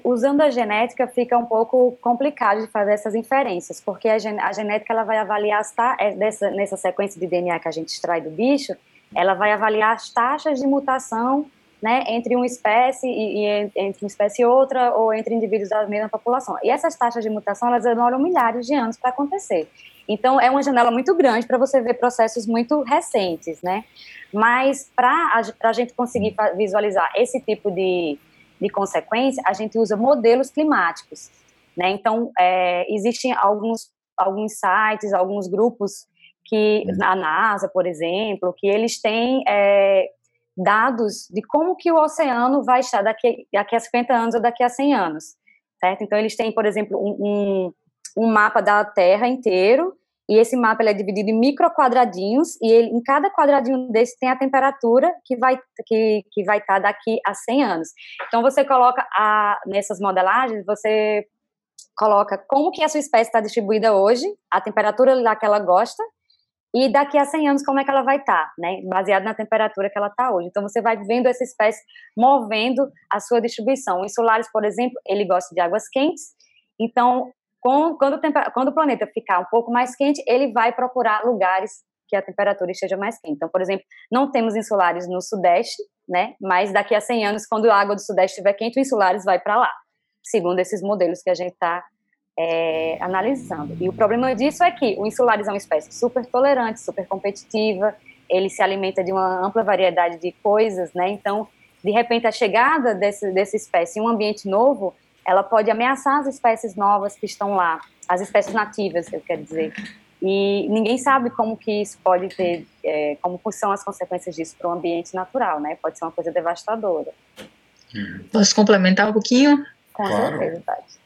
Usando a genética fica um pouco complicado de fazer essas inferências, porque a, gen, a genética ela vai avaliar as ta, é, dessa, nessa sequência de DNA que a gente extrai do bicho, ela vai avaliar as taxas de mutação né, entre uma espécie e, e, entre uma espécie e outra, ou entre indivíduos da mesma população. E essas taxas de mutação, elas demoram milhares de anos para acontecer. Então, é uma janela muito grande para você ver processos muito recentes, né? Mas, para a gente conseguir visualizar esse tipo de, de consequência, a gente usa modelos climáticos, né? Então, é, existem alguns, alguns sites, alguns grupos que, uhum. a NASA, por exemplo, que eles têm é, dados de como que o oceano vai estar daqui, daqui a 50 anos ou daqui a 100 anos, certo? Então, eles têm, por exemplo, um, um, um mapa da Terra inteiro, e esse mapa é dividido em micro quadradinhos, e ele, em cada quadradinho desse tem a temperatura que vai, que, que vai estar daqui a 100 anos. Então, você coloca a, nessas modelagens, você coloca como que a sua espécie está distribuída hoje, a temperatura lá que ela gosta, e daqui a 100 anos como é que ela vai estar, tá, né? Baseado na temperatura que ela está hoje. Então você vai vendo essa espécie movendo a sua distribuição. O insulares, por exemplo, ele gosta de águas quentes. Então, com, quando, o quando o planeta ficar um pouco mais quente, ele vai procurar lugares que a temperatura esteja mais quente. Então, por exemplo, não temos insulares no sudeste, né? Mas daqui a 100 anos, quando a água do sudeste estiver quente, o insulares vai para lá, segundo esses modelos que a gente está é, analisando. E o problema disso é que o insulares é uma espécie super tolerante, super competitiva, ele se alimenta de uma ampla variedade de coisas, né? Então, de repente, a chegada desse, dessa espécie em um ambiente novo, ela pode ameaçar as espécies novas que estão lá, as espécies nativas, eu quero dizer. E ninguém sabe como que isso pode ter, é, como são as consequências disso para o ambiente natural, né? Pode ser uma coisa devastadora. Posso complementar um pouquinho? Com claro. certeza, Tati.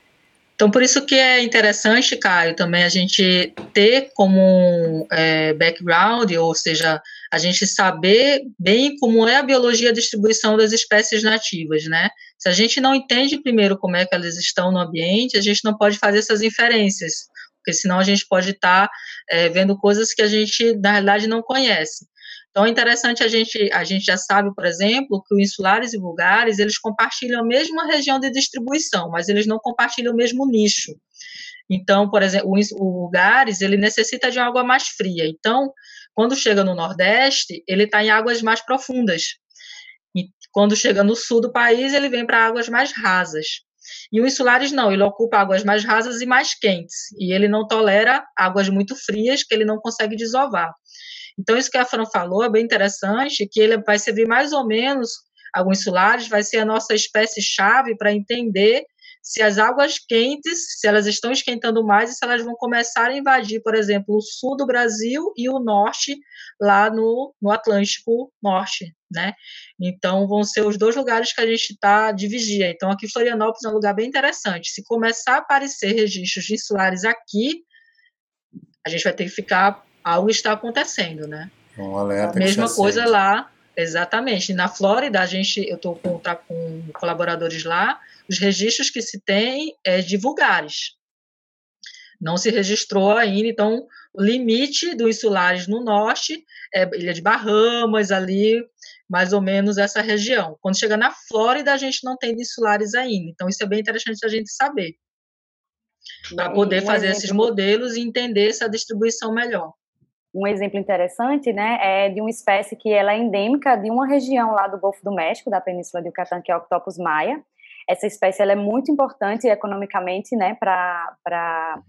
Então, por isso que é interessante, Caio, também a gente ter como é, background, ou seja, a gente saber bem como é a biologia e a distribuição das espécies nativas, né? Se a gente não entende primeiro como é que elas estão no ambiente, a gente não pode fazer essas inferências, porque senão a gente pode estar tá, é, vendo coisas que a gente, na realidade, não conhece. Então é interessante a gente, a gente já sabe, por exemplo, que os insulares e vulgares, eles compartilham a mesma região de distribuição, mas eles não compartilham o mesmo nicho. Então, por exemplo, o vulgares, ele necessita de uma água mais fria. Então, quando chega no Nordeste, ele está em águas mais profundas. Quando chega no sul do país, ele vem para águas mais rasas. E o insulares não, ele ocupa águas mais rasas e mais quentes. E ele não tolera águas muito frias que ele não consegue desovar. Então, isso que a Fran falou é bem interessante, que ele vai servir mais ou menos, alguns insulares, vai ser a nossa espécie-chave para entender se as águas quentes, se elas estão esquentando mais e se elas vão começar a invadir, por exemplo, o sul do Brasil e o norte, lá no, no Atlântico Norte, né? Então, vão ser os dois lugares que a gente está de vigia. Então, aqui Florianópolis é um lugar bem interessante. Se começar a aparecer registros de insulares aqui, a gente vai ter que ficar algo está acontecendo, né? Um alerta. Mesma coisa lá, exatamente. Na Flórida, a gente, eu estou com, tá com colaboradores lá, os registros que se tem é de vulgares. Não se registrou ainda, então o limite do insulares no norte é Ilha de Bahamas, ali, mais ou menos essa região. Quando chega na Flórida, a gente não tem insulares ainda. Então, isso é bem interessante a gente saber. Para poder fazer esses modelos e entender essa distribuição melhor. Um exemplo interessante, né, é de uma espécie que ela é endêmica de uma região lá do Golfo do México, da Península de Yucatán, que é o Octopus maia. Essa espécie ela é muito importante economicamente, né, para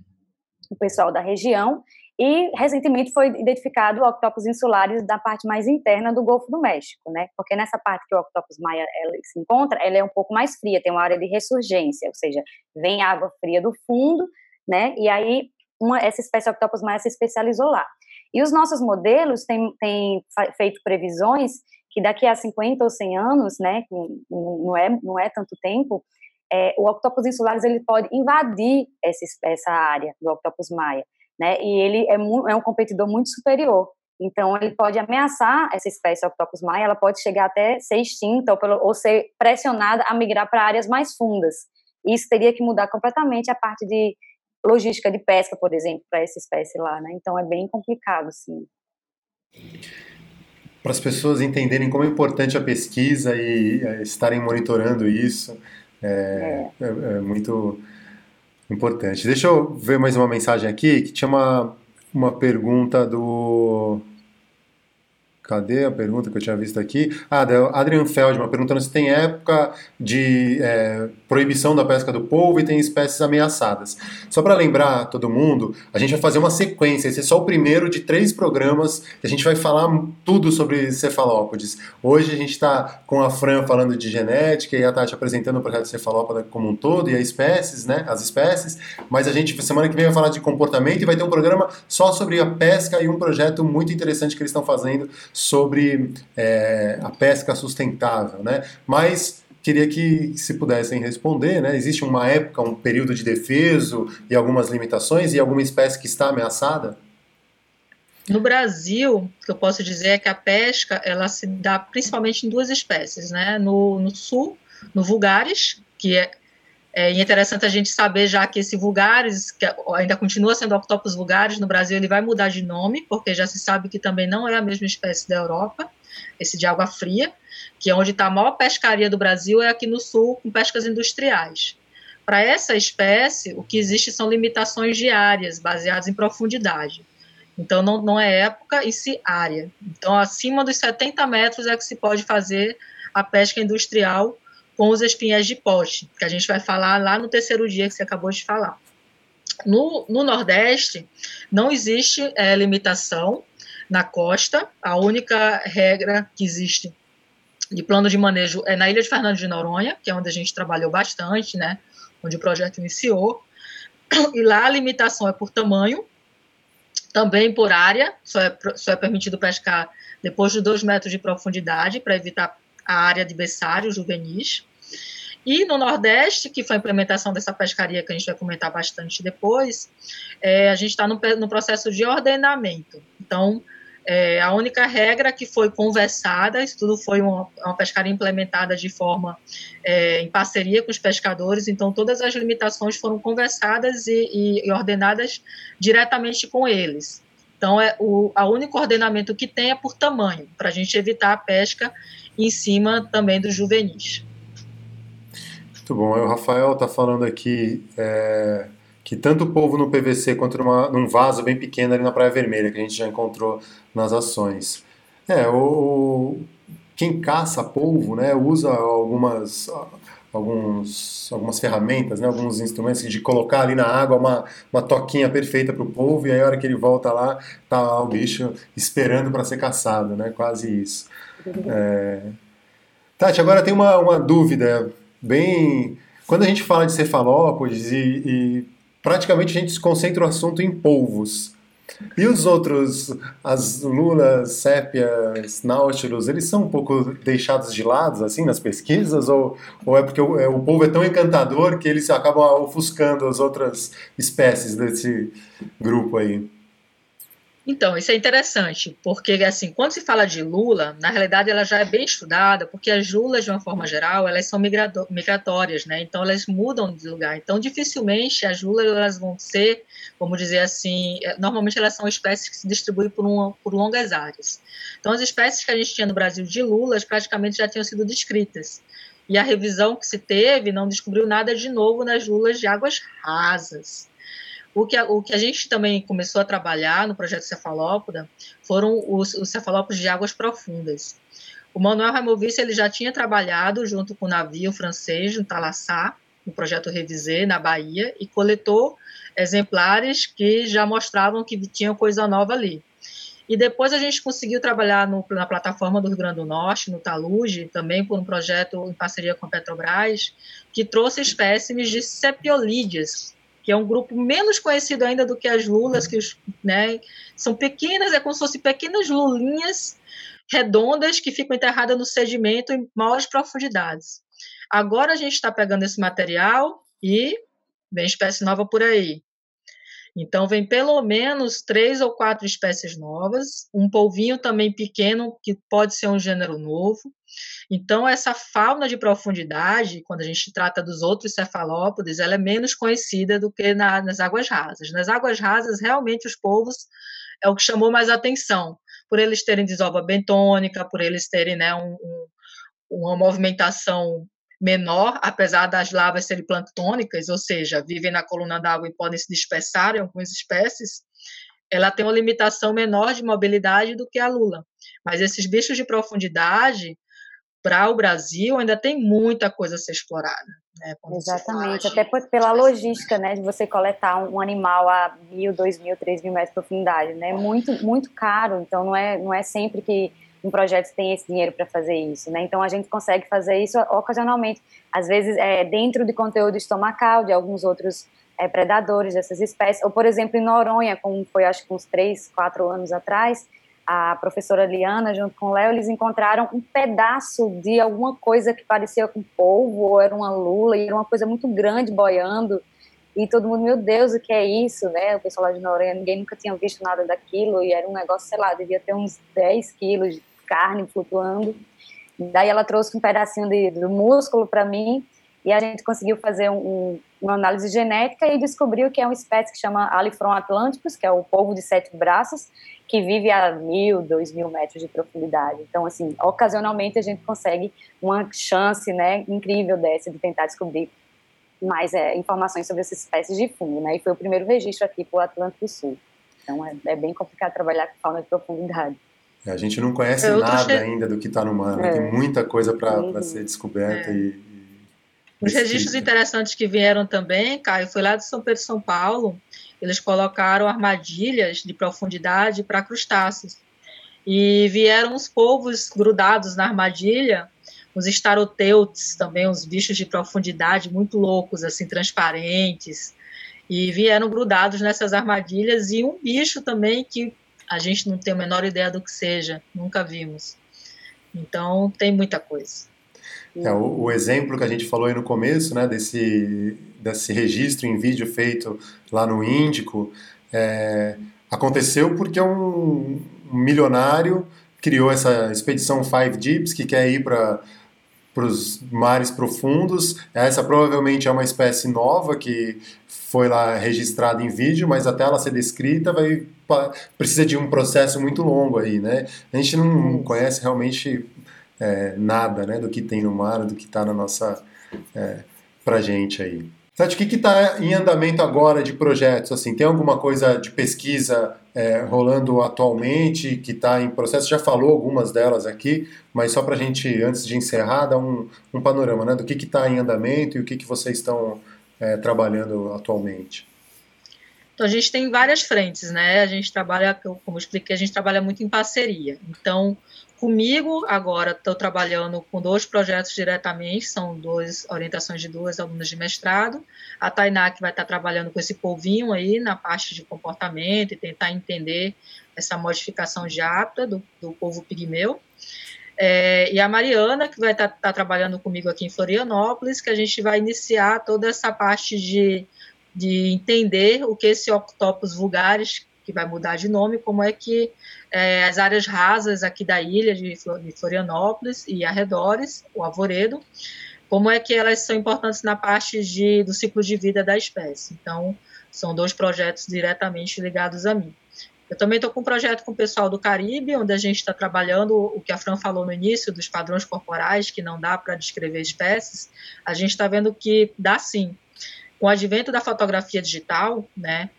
o pessoal da região e recentemente foi identificado o octopus insulares da parte mais interna do Golfo do México, né? Porque nessa parte que o octopus maia se encontra, ela é um pouco mais fria, tem uma área de ressurgência, ou seja, vem água fria do fundo, né? E aí uma, essa espécie octopus maia se especializou lá. E os nossos modelos têm, têm feito previsões que daqui a 50 ou 100 anos, né, não é, não é tanto tempo, é, o octopus insulares ele pode invadir essa, essa área do octopus maia né? E ele é, é um competidor muito superior. Então, ele pode ameaçar essa espécie Octopus maia, ela pode chegar até ser extinta ou, pelo, ou ser pressionada a migrar para áreas mais fundas. Isso teria que mudar completamente a parte de logística de pesca, por exemplo, para essa espécie lá, né? Então, é bem complicado, sim. Para as pessoas entenderem como é importante a pesquisa e é, estarem monitorando isso, é, é. é, é muito Importante. Deixa eu ver mais uma mensagem aqui que tinha uma, uma pergunta do Cadê a pergunta que eu tinha visto aqui? Ah, Adrian Feldman perguntando se tem época de é, proibição da pesca do polvo e tem espécies ameaçadas. Só para lembrar todo mundo, a gente vai fazer uma sequência. Esse é só o primeiro de três programas que a gente vai falar tudo sobre cefalópodes. Hoje a gente está com a Fran falando de genética e a Tati apresentando o projeto cefalópoda como um todo e as espécies, né? As espécies. Mas a gente, semana que vem, vai falar de comportamento e vai ter um programa só sobre a pesca e um projeto muito interessante que eles estão fazendo sobre é, a pesca sustentável, né? Mas queria que se pudessem responder, né? Existe uma época, um período de defeso e algumas limitações e alguma espécie que está ameaçada? No Brasil, o que eu posso dizer é que a pesca ela se dá principalmente em duas espécies, né? No, no sul, no vulgares, que é é interessante a gente saber já que esse vulgares, que ainda continua sendo octopus vulgares, no Brasil ele vai mudar de nome, porque já se sabe que também não é a mesma espécie da Europa, esse de água fria, que é onde está a maior pescaria do Brasil, é aqui no sul, com pescas industriais. Para essa espécie, o que existe são limitações diárias, baseadas em profundidade. Então, não, não é época e se área. Então, acima dos 70 metros é que se pode fazer a pesca industrial com os espinhais de poste, que a gente vai falar lá no terceiro dia que você acabou de falar. No, no Nordeste, não existe é, limitação na costa, a única regra que existe de plano de manejo é na ilha de Fernando de Noronha, que é onde a gente trabalhou bastante, né, onde o projeto iniciou, e lá a limitação é por tamanho, também por área, só é, só é permitido pescar depois de dois metros de profundidade, para evitar a área de berçário juvenis. E no Nordeste, que foi a implementação dessa pescaria que a gente vai comentar bastante depois, é, a gente está no, no, processo de ordenamento. Então, é, a única regra que foi conversada, isso tudo foi uma, uma pescaria implementada de forma é, em parceria com os pescadores, então todas as limitações foram conversadas e, e, e ordenadas diretamente com eles. Então, é o a único ordenamento que tem é por tamanho, para a gente evitar a pesca em cima também dos juvenis. Muito bom. O Rafael está falando aqui é, que tanto o povo no PVC quanto numa, num vaso bem pequeno ali na Praia Vermelha, que a gente já encontrou nas ações. É, o, quem caça polvo né, usa algumas, alguns, algumas ferramentas, né, alguns instrumentos de colocar ali na água uma, uma toquinha perfeita para o polvo e aí a hora que ele volta lá, tá o bicho esperando para ser caçado, né, quase isso. É... Tati, agora tem uma, uma dúvida bem. Quando a gente fala de cefalópodes e, e praticamente a gente se concentra o assunto em polvos. E os outros, as lulas, sépias, náutilos, eles são um pouco deixados de lado, assim, nas pesquisas? Ou, ou é porque o, é, o polvo é tão encantador que eles acabam ofuscando as outras espécies desse grupo aí? Então, isso é interessante, porque, assim, quando se fala de lula, na realidade ela já é bem estudada, porque as lulas, de uma forma geral, elas são migratórias, né? Então, elas mudam de lugar. Então, dificilmente as lulas elas vão ser, vamos dizer assim, é, normalmente elas são espécies que se distribuem por, por longas áreas. Então, as espécies que a gente tinha no Brasil de lulas praticamente já tinham sido descritas. E a revisão que se teve não descobriu nada de novo nas lulas de águas rasas. O que, a, o que a gente também começou a trabalhar no projeto Cefalópoda foram os, os cefalópodes de águas profundas. O Manuel Raimovic ele já tinha trabalhado junto com o navio francês no Talassá, no projeto Revisé, na Bahia, e coletou exemplares que já mostravam que tinha coisa nova ali. E depois a gente conseguiu trabalhar no, na plataforma do Rio Grande do Norte, no Taluge, também por um projeto em parceria com a Petrobras, que trouxe espécimes de sepiolídeas, que é um grupo menos conhecido ainda do que as lulas, que né, são pequenas, é como se fossem pequenas lulinhas redondas que ficam enterradas no sedimento em maiores profundidades. Agora a gente está pegando esse material e vem espécie nova por aí. Então, vem pelo menos três ou quatro espécies novas, um polvinho também pequeno, que pode ser um gênero novo, então, essa fauna de profundidade, quando a gente trata dos outros cefalópodes, ela é menos conhecida do que na, nas águas rasas. Nas águas rasas, realmente, os povos é o que chamou mais atenção, por eles terem desova bentônica, por eles terem né, um, um, uma movimentação menor, apesar das lavas serem planctônicas, ou seja, vivem na coluna d'água e podem se dispersar em algumas espécies, ela tem uma limitação menor de mobilidade do que a lula. Mas esses bichos de profundidade, para o Brasil ainda tem muita coisa a ser explorada. Né, Exatamente, até por, pela logística, né, de você coletar um animal a mil, dois mil, três mil metros de profundidade, né, muito, muito caro, então não é, não é sempre que um projeto tem esse dinheiro para fazer isso, né, então a gente consegue fazer isso ocasionalmente, às vezes é, dentro de conteúdo estomacal de alguns outros é, predadores dessas espécies, ou por exemplo em Noronha, como foi acho que uns três, quatro anos atrás, a professora Liana, junto com o Léo, eles encontraram um pedaço de alguma coisa que parecia com polvo, ou era uma lula, e era uma coisa muito grande boiando. E todo mundo, meu Deus, o que é isso, né? O pessoal lá de Noronha, ninguém nunca tinha visto nada daquilo, e era um negócio, sei lá, devia ter uns 10 quilos carne flutuando. Daí ela trouxe um pedacinho de, do músculo para mim, e a gente conseguiu fazer um, uma análise genética e descobriu que é uma espécie que chama Alifron atlanticus, que é o polvo de sete braços, que vive a mil, dois mil metros de profundidade. Então, assim, ocasionalmente a gente consegue uma chance, né, incrível dessa de tentar descobrir mais é, informações sobre essas espécies de fungo, né? E foi o primeiro registro aqui para o Atlântico Sul. Então, é, é, bem complicado trabalhar com fauna de profundidade. A gente não conhece Eu nada ainda do que está no mar, né? é. tem muita coisa para uhum. ser descoberta é. e os registros interessantes que vieram também, Caio, foi lá de São Pedro São Paulo. Eles colocaram armadilhas de profundidade para crustáceos. E vieram os povos grudados na armadilha, os estaroteutes, também os bichos de profundidade muito loucos, assim, transparentes. E vieram grudados nessas armadilhas e um bicho também que a gente não tem a menor ideia do que seja, nunca vimos. Então, tem muita coisa. É, o, o, exemplo que a gente falou aí no começo, né, desse, desse registro em vídeo feito lá no Índico, é, aconteceu porque um, milionário criou essa expedição Five Deeps, que quer ir para os mares profundos. Essa provavelmente é uma espécie nova que foi lá registrada em vídeo, mas até ela ser descrita vai precisa de um processo muito longo aí, né? A gente não conhece realmente é, nada né, do que tem no mar, do que está na nossa. É, pra gente aí. Sete, o que está em andamento agora de projetos? Assim, tem alguma coisa de pesquisa é, rolando atualmente que está em processo? Já falou algumas delas aqui, mas só para a gente, antes de encerrar, dar um, um panorama né, do que está em andamento e o que, que vocês estão é, trabalhando atualmente. Então, a gente tem várias frentes, né? A gente trabalha, como eu expliquei, a gente trabalha muito em parceria. Então, Comigo, agora, estou trabalhando com dois projetos diretamente, são duas orientações de duas alunas de mestrado. A Tainá, que vai estar trabalhando com esse polvinho aí na parte de comportamento e tentar entender essa modificação de hábito do, do povo pigmeu. É, e a Mariana, que vai estar, estar trabalhando comigo aqui em Florianópolis, que a gente vai iniciar toda essa parte de, de entender o que esse octopus vulgares que vai mudar de nome, como é que é, as áreas rasas aqui da ilha de, Florianópolis e arredores, o Arvoredo, como é que elas são importantes na parte de, do ciclo de vida da espécie. Então, são dois projetos diretamente ligados a mim. Eu também estou com um projeto com o pessoal do Caribe, onde a gente está trabalhando o que a Fran falou no início, dos padrões corporais, que não dá para descrever espécies. A gente está vendo que dá sim. Com o advento da fotografia digital, né,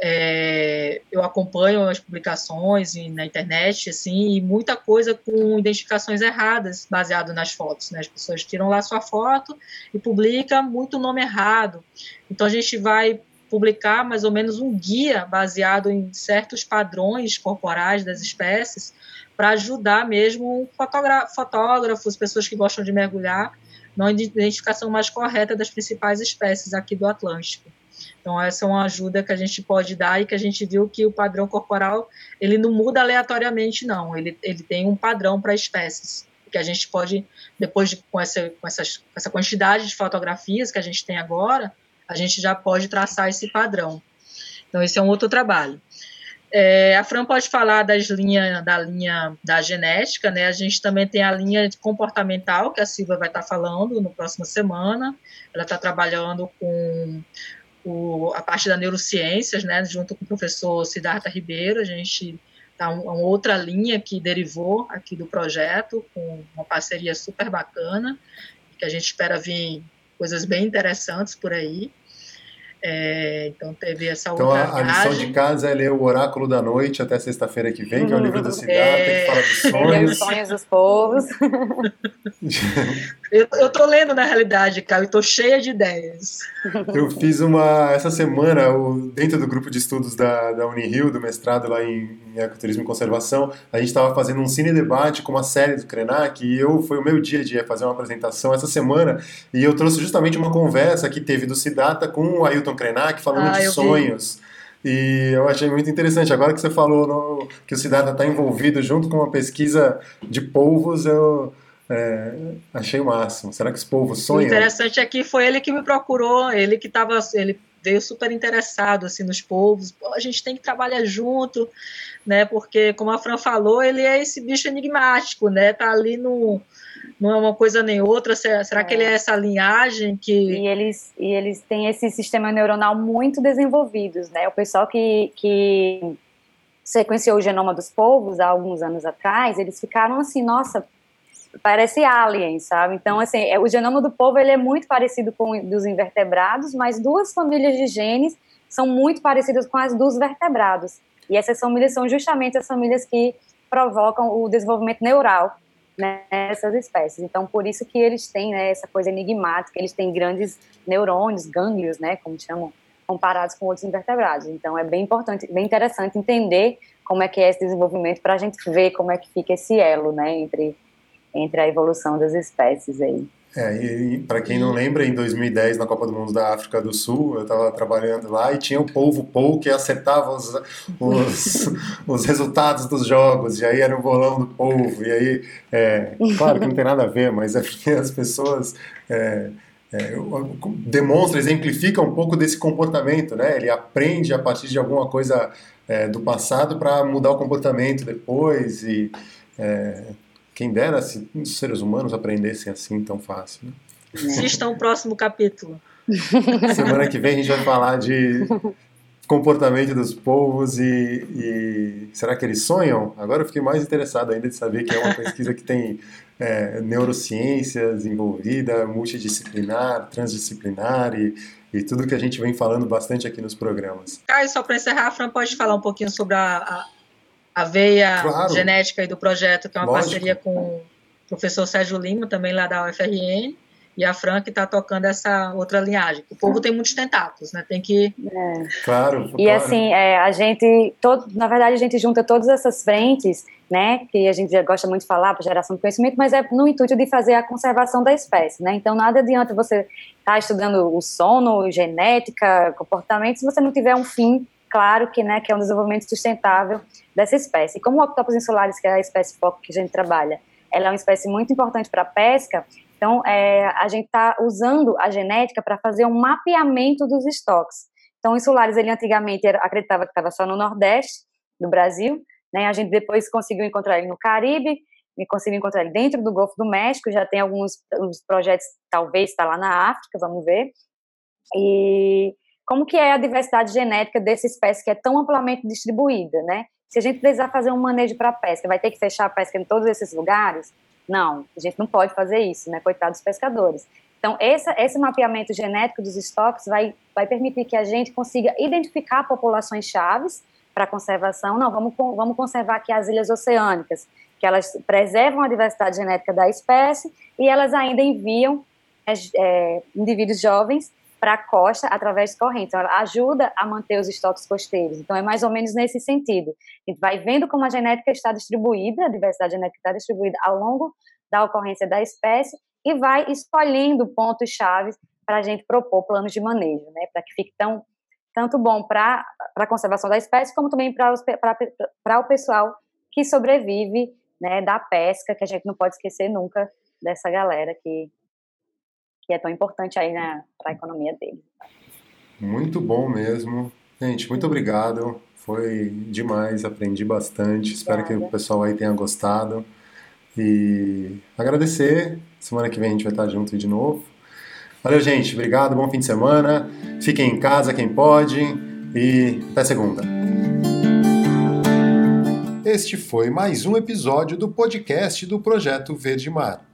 é, eu acompanho as publicações na internet, assim, e muita coisa com identificações erradas, baseado nas fotos. Né? As pessoas tiram lá sua foto e publicam muito nome errado. Então a gente vai publicar mais ou menos um guia baseado em certos padrões corporais das espécies para ajudar mesmo fotógrafos, pessoas que gostam de mergulhar, na identificação mais correta das principais espécies aqui do Atlântico. Então essa é uma ajuda que a gente pode dar e que a gente viu que o padrão corporal ele não muda aleatoriamente não, ele, ele tem um padrão para espécies que a gente pode depois de, com essa com, essas, com essa quantidade de fotografias que a gente tem agora a gente já pode traçar esse padrão. Então, esse é um outro trabalho. É, a Fran pode falar das linhas, da linha da genética, né? A gente também tem a linha comportamental, que a Silvia vai estar falando no próxima semana. Ela está trabalhando com o, a parte da neurociências, né? Junto com o professor Siddhartha Ribeiro. A gente tá uma outra linha que derivou aqui do projeto, com uma parceria super bacana, que a gente espera vir coisas bem interessantes por aí. É, então teve essa então, outra Então a, a, lição de casa é ler o Oráculo da Noite até sexta-feira que vem, que é o livro da cidade, é... que fala dos sonhos. os sonhos dos povos. eu, eu tô lendo na realidade, cara, eu tô cheia de ideias. Eu fiz uma, essa semana, o, dentro do grupo de estudos da, da Unirio, do mestrado lá em, em Ecoturismo e Conservação, a gente estava fazendo um cine debate com uma série do Krenak e eu, foi o meu dia de fazer uma apresentação essa semana e eu trouxe justamente uma conversa que teve do Siddhartha com o Ailton Krenak falando ah, de sonhos. Vi. E eu achei muito interessante. Agora que você falou no, que o Cidadá está envolvido junto com uma pesquisa de polvos, eu é, achei o máximo. Será que os polvos sonham? O interessante é que foi ele que me procurou, ele que estava. Ele veio super interessado assim nos povos. Pô, a gente tem que trabalhar junto, né? Porque como a Fran falou, ele é esse bicho enigmático, né? Tá ali no não é uma coisa nem outra? Será, será é. que ele é essa linhagem que. E eles, e eles têm esse sistema neuronal muito desenvolvidos, né? O pessoal que, que sequenciou o genoma dos povos há alguns anos atrás, eles ficaram assim, nossa, parece alien, sabe? Então, assim, é, o genoma do povo ele é muito parecido com o dos invertebrados, mas duas famílias de genes são muito parecidas com as dos vertebrados. E essas famílias são justamente as famílias que provocam o desenvolvimento neural nessas espécies. Então, por isso que eles têm né, essa coisa enigmática, eles têm grandes neurônios, gânglios, né, como chamam, comparados com outros invertebrados. Então, é bem importante, bem interessante entender como é que é esse desenvolvimento para a gente ver como é que fica esse elo, né, entre, entre a evolução das espécies aí. É, e, e para quem não lembra, em 2010, na Copa do Mundo da África do Sul, eu estava trabalhando lá e tinha o polvo Pou que acertava os, os, os, resultados dos jogos, e aí era o bolão do polvo, e aí, é, claro que não tem nada a ver, mas é porque as pessoas é, é, demonstram, exemplificam um pouco desse comportamento, né? Ele aprende a partir de alguma coisa é, do passado para mudar o comportamento depois e é, quem dera se os seres humanos aprendessem assim tão fácil. Né? Assistam o próximo capítulo. Semana que vem a gente vai falar de comportamento dos povos e, e, será que eles sonham? Agora eu fiquei mais interessado ainda de saber que é uma pesquisa que tem é, neurociências envolvida, multidisciplinar, transdisciplinar e, e, tudo que a gente vem falando bastante aqui nos programas. Caio, só para encerrar, a Fran pode falar um pouquinho sobre a, a a veia claro. genética do projeto, que é uma Lógico. parceria com o professor Sérgio Lima, também lá da UFRN, e a Fran que está tocando essa outra linhagem. O povo tem muitos tentáculos, né? Tem que. É. Claro. E claro. assim, é, a gente, todo, na verdade, a gente junta todas essas frentes, né? Que a gente já gosta muito de falar para geração de conhecimento, mas é no intuito de fazer a conservação da espécie, né? Então, nada adianta você estar tá estudando o sono, genética, comportamento, se você não tiver um fim claro que, né, que é um desenvolvimento sustentável dessa espécie. Como o Octopus insularis, que é a espécie foco que a gente trabalha, ela é uma espécie muito importante para a pesca, então é, a gente está usando a genética para fazer um mapeamento dos estoques. Então, o ele antigamente era, acreditava que estava só no Nordeste do Brasil, né? A gente depois conseguiu encontrar ele no Caribe, e conseguiu encontrar ele dentro do Golfo do México, já tem alguns projetos, talvez está lá na África, vamos ver. E como que é a diversidade genética dessa espécie que é tão amplamente distribuída, né? Se a gente precisar fazer um manejo para pesca, vai ter que fechar a pesca em todos esses lugares? Não, a gente não pode fazer isso, né? Coitados dos pescadores. Então, essa, esse mapeamento genético dos estoques vai, vai permitir que a gente consiga identificar populações chaves para conservação. Não, vamos, vamos conservar aqui as ilhas oceânicas, que elas preservam a diversidade genética da espécie e elas ainda enviam é indivíduos jovens para a costa através de correntes. Então, ela ajuda a manter os estoques costeiros. Então, é mais ou menos nesse sentido. A gente vai vendo como a genética está distribuída, a diversidade genética está distribuída ao longo da ocorrência da espécie e vai escolhendo pontos chaves para a gente propor planos de manejo, né, para que fique tão, tanto bom para a conservação da espécie, como também para o pessoal que sobrevive né, da pesca, que a gente não pode esquecer nunca dessa galera que, que é tão importante aí para a economia dele. Muito bom mesmo. Gente, muito obrigado. Foi demais, aprendi bastante. Espero que o pessoal aí tenha gostado. E agradecer. Semana que vem a gente vai estar junto de novo. Valeu, gente. Obrigado. Bom fim de semana. Fiquem em casa quem pode. E até segunda. Este foi mais um episódio do podcast do Projeto Verde Mar.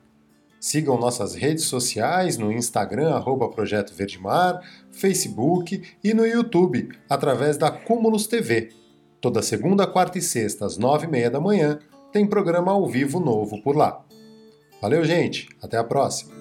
Sigam nossas redes sociais no Instagram, arroba Projeto Verde Mar, Facebook e no YouTube, através da Cúmulos TV. Toda segunda, quarta e sexta, às nove e meia da manhã, tem programa ao vivo novo por lá. Valeu, gente. Até a próxima.